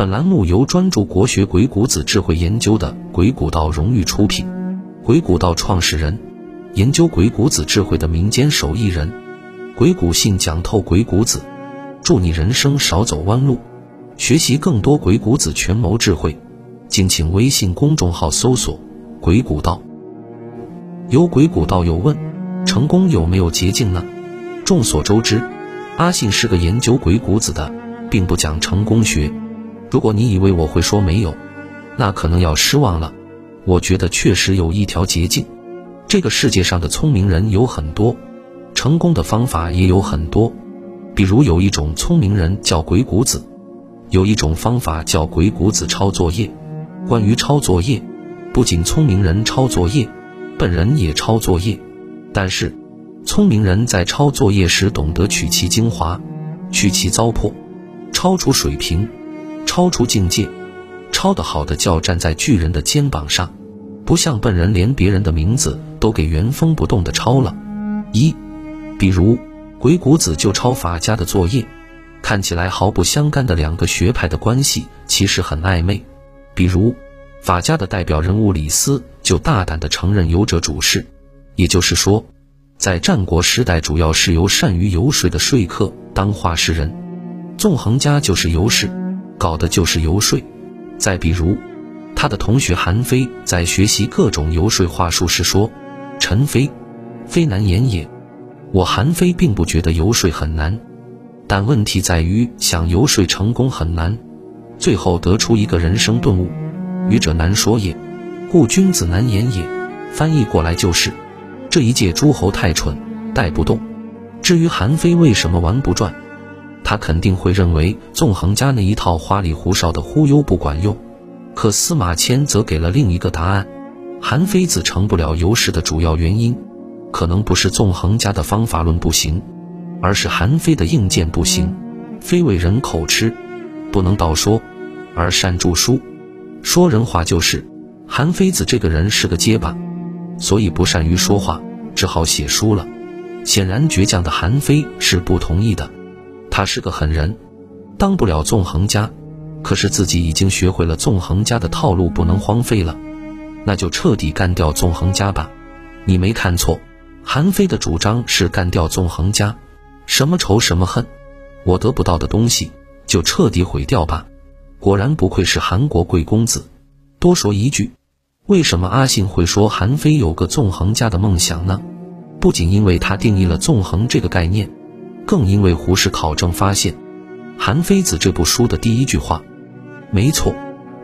本栏目由专注国学鬼谷子智慧研究的鬼谷道荣誉出品。鬼谷道创始人，研究鬼谷子智慧的民间手艺人。鬼谷信讲透鬼谷子，祝你人生少走弯路。学习更多鬼谷子权谋智慧，敬请微信公众号搜索“鬼谷道”。有鬼谷道友问：成功有没有捷径呢？众所周知，阿信是个研究鬼谷子的，并不讲成功学。如果你以为我会说没有，那可能要失望了。我觉得确实有一条捷径。这个世界上的聪明人有很多，成功的方法也有很多。比如有一种聪明人叫鬼谷子，有一种方法叫鬼谷子抄作业。关于抄作业，不仅聪明人抄作业，笨人也抄作业。但是，聪明人在抄作业时懂得取其精华，去其糟粕，超出水平。超出境界，抄得好的叫站在巨人的肩膀上，不像笨人连别人的名字都给原封不动的抄了。一，比如鬼谷子就抄法家的作业，看起来毫不相干的两个学派的关系其实很暧昧。比如法家的代表人物李斯就大胆地承认游者主事，也就是说，在战国时代主要是由善于游说的说客当话事人，纵横家就是游士。搞的就是游说。再比如，他的同学韩非在学习各种游说话术时说：“陈非，非难言也。”我韩非并不觉得游说很难，但问题在于想游说成功很难。最后得出一个人生顿悟：愚者难说也，故君子难言也。翻译过来就是：这一届诸侯太蠢，带不动。至于韩非为什么玩不转？他肯定会认为纵横家那一套花里胡哨的忽悠不管用，可司马迁则给了另一个答案：韩非子成不了游士的主要原因，可能不是纵横家的方法论不行，而是韩非的硬件不行。非为人口吃，不能道说，而善著书。说人话就是，韩非子这个人是个结巴，所以不善于说话，只好写书了。显然，倔强的韩非是不同意的。他是个狠人，当不了纵横家，可是自己已经学会了纵横家的套路，不能荒废了，那就彻底干掉纵横家吧。你没看错，韩非的主张是干掉纵横家，什么仇什么恨，我得不到的东西就彻底毁掉吧。果然不愧是韩国贵公子。多说一句，为什么阿信会说韩非有个纵横家的梦想呢？不仅因为他定义了纵横这个概念。更因为胡适考证发现，《韩非子》这部书的第一句话，没错，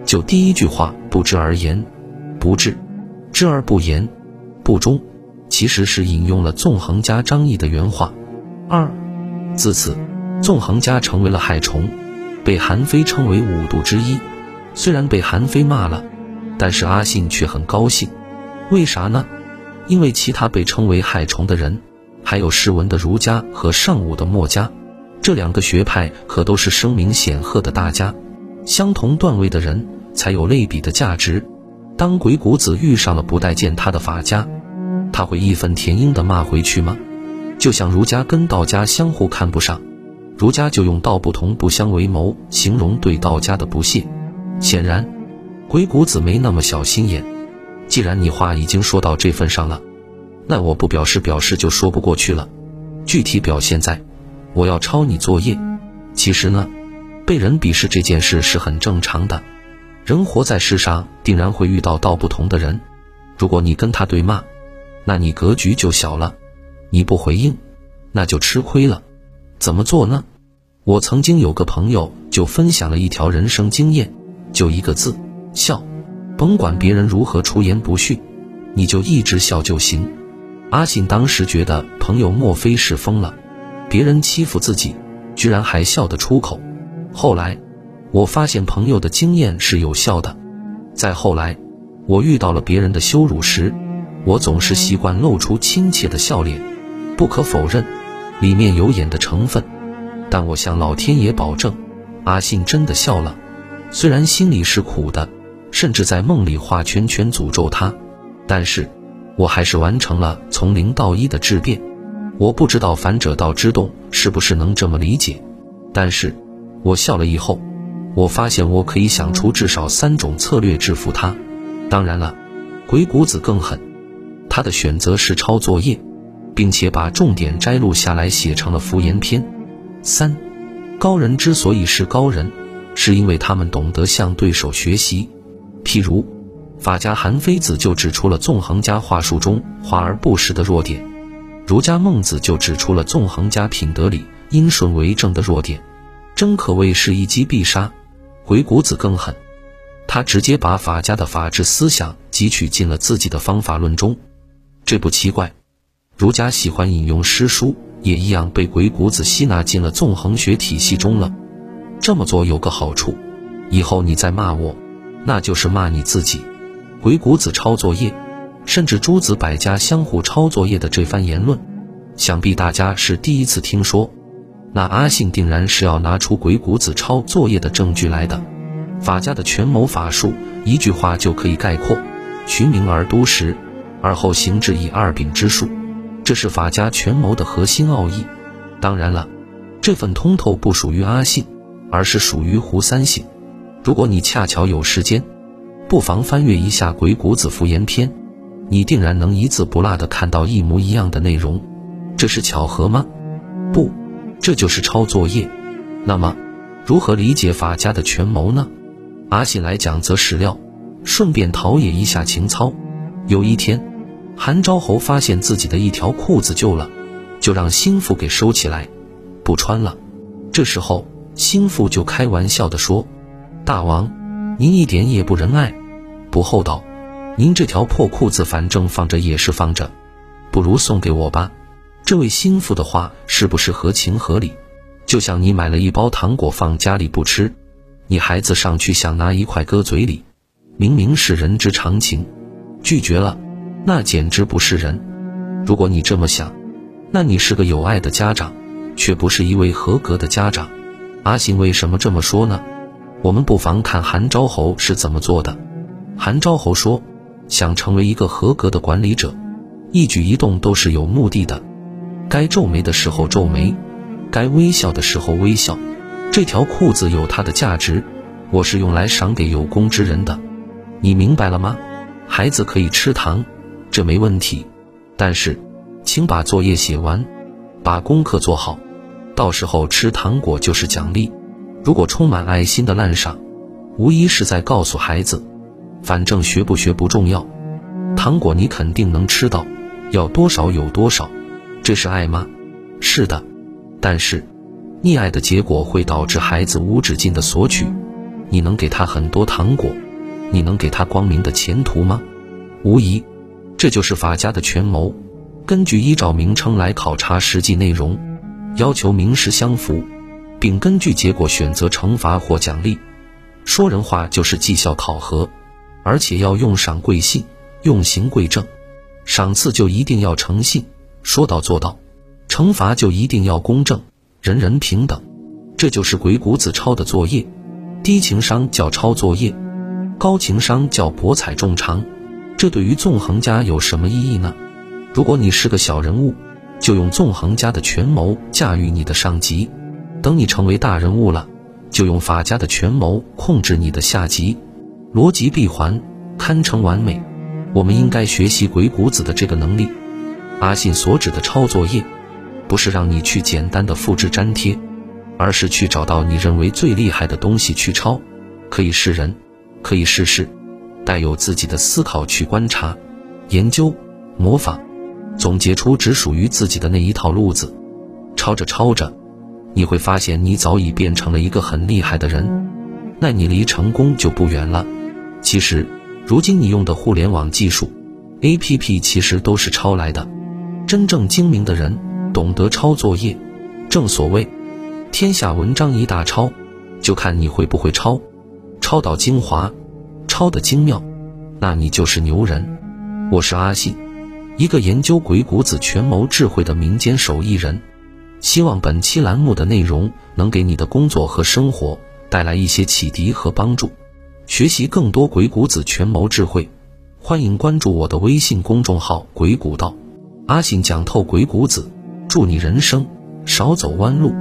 就第一句话“不知而言，不治；知而不言，不忠”，其实是引用了纵横家张毅的原话。二，自此，纵横家成为了害虫，被韩非称为五毒之一。虽然被韩非骂了，但是阿信却很高兴。为啥呢？因为其他被称为害虫的人。还有诗文的儒家和尚武的墨家，这两个学派可都是声名显赫的大家。相同段位的人才有类比的价值。当鬼谷子遇上了不待见他的法家，他会义愤填膺地骂回去吗？就像儒家跟道家相互看不上，儒家就用道不同不相为谋形容对道家的不屑。显然，鬼谷子没那么小心眼。既然你话已经说到这份上了。那我不表示表示就说不过去了，具体表现在，我要抄你作业。其实呢，被人鄙视这件事是很正常的。人活在世上，定然会遇到道不同的人。如果你跟他对骂，那你格局就小了；你不回应，那就吃亏了。怎么做呢？我曾经有个朋友就分享了一条人生经验，就一个字：笑。甭管别人如何出言不逊，你就一直笑就行。阿信当时觉得朋友莫非是疯了，别人欺负自己，居然还笑得出口。后来，我发现朋友的经验是有效的。再后来，我遇到了别人的羞辱时，我总是习惯露出亲切的笑脸。不可否认，里面有演的成分，但我向老天爷保证，阿信真的笑了。虽然心里是苦的，甚至在梦里画圈圈诅咒他，但是。我还是完成了从零到一的质变。我不知道反者道之动是不是能这么理解，但是，我笑了以后，我发现我可以想出至少三种策略制服他。当然了，鬼谷子更狠，他的选择是抄作业，并且把重点摘录下来写成了敷衍篇。三，高人之所以是高人，是因为他们懂得向对手学习。譬如，法家韩非子就指出了纵横家话术中华而不实的弱点，儒家孟子就指出了纵横家品德里因顺为正的弱点，真可谓是一击必杀。鬼谷子更狠。他直接把法家的法治思想汲取进了自己的方法论中，这不奇怪。儒家喜欢引用诗书，也一样被鬼谷子吸纳进了纵横学体系中了。这么做有个好处，以后你再骂我，那就是骂你自己。鬼谷子抄作业，甚至诸子百家相互抄作业的这番言论，想必大家是第一次听说。那阿信定然是要拿出鬼谷子抄作业的证据来的。法家的权谋法术，一句话就可以概括：循名而督实，而后行之以二柄之术。这是法家权谋的核心奥义。当然了，这份通透不属于阿信，而是属于胡三省。如果你恰巧有时间，不妨翻阅一下《鬼谷子敷衍篇》，你定然能一字不落地看到一模一样的内容。这是巧合吗？不，这就是抄作业。那么，如何理解法家的权谋呢？阿信来讲则史料，顺便陶冶一下情操。有一天，韩昭侯发现自己的一条裤子旧了，就让心腹给收起来，不穿了。这时候，心腹就开玩笑地说：“大王，您一点也不仁爱，不厚道。您这条破裤子反正放着也是放着，不如送给我吧。”这位心腹的话是不是合情合理？就像你买了一包糖果放家里不吃。你孩子上去想拿一块搁嘴里，明明是人之常情，拒绝了，那简直不是人。如果你这么想，那你是个有爱的家长，却不是一位合格的家长。阿信为什么这么说呢？我们不妨看韩昭侯是怎么做的。韩昭侯说，想成为一个合格的管理者，一举一动都是有目的的，该皱眉的时候皱眉，该微笑的时候微笑。这条裤子有它的价值，我是用来赏给有功之人的，你明白了吗？孩子可以吃糖，这没问题，但是，请把作业写完，把功课做好，到时候吃糖果就是奖励。如果充满爱心的滥赏，无疑是在告诉孩子，反正学不学不重要，糖果你肯定能吃到，要多少有多少，这是爱吗？是的，但是。溺爱的结果会导致孩子无止境的索取，你能给他很多糖果，你能给他光明的前途吗？无疑，这就是法家的权谋。根据依照名称来考察实际内容，要求名实相符，并根据结果选择惩罚或奖励。说人话就是绩效考核，而且要用赏贵信，用刑贵正。赏赐就一定要诚信，说到做到；惩罚就一定要公正。人人平等，这就是鬼谷子抄的作业。低情商叫抄作业，高情商叫博采众长。这对于纵横家有什么意义呢？如果你是个小人物，就用纵横家的权谋驾驭你的上级；等你成为大人物了，就用法家的权谋控制你的下级。逻辑闭环，堪称完美。我们应该学习鬼谷子的这个能力。阿信所指的抄作业。不是让你去简单的复制粘贴，而是去找到你认为最厉害的东西去抄，可以是人，可以是事，带有自己的思考去观察、研究、模仿，总结出只属于自己的那一套路子。抄着抄着，你会发现你早已变成了一个很厉害的人，那你离成功就不远了。其实，如今你用的互联网技术、APP 其实都是抄来的，真正精明的人。懂得抄作业，正所谓，天下文章一大抄，就看你会不会抄，抄到精华，抄的精妙，那你就是牛人。我是阿信，一个研究鬼谷子权谋智慧的民间手艺人。希望本期栏目的内容能给你的工作和生活带来一些启迪和帮助。学习更多鬼谷子权谋智慧，欢迎关注我的微信公众号“鬼谷道”，阿信讲透鬼谷子。祝你人生少走弯路。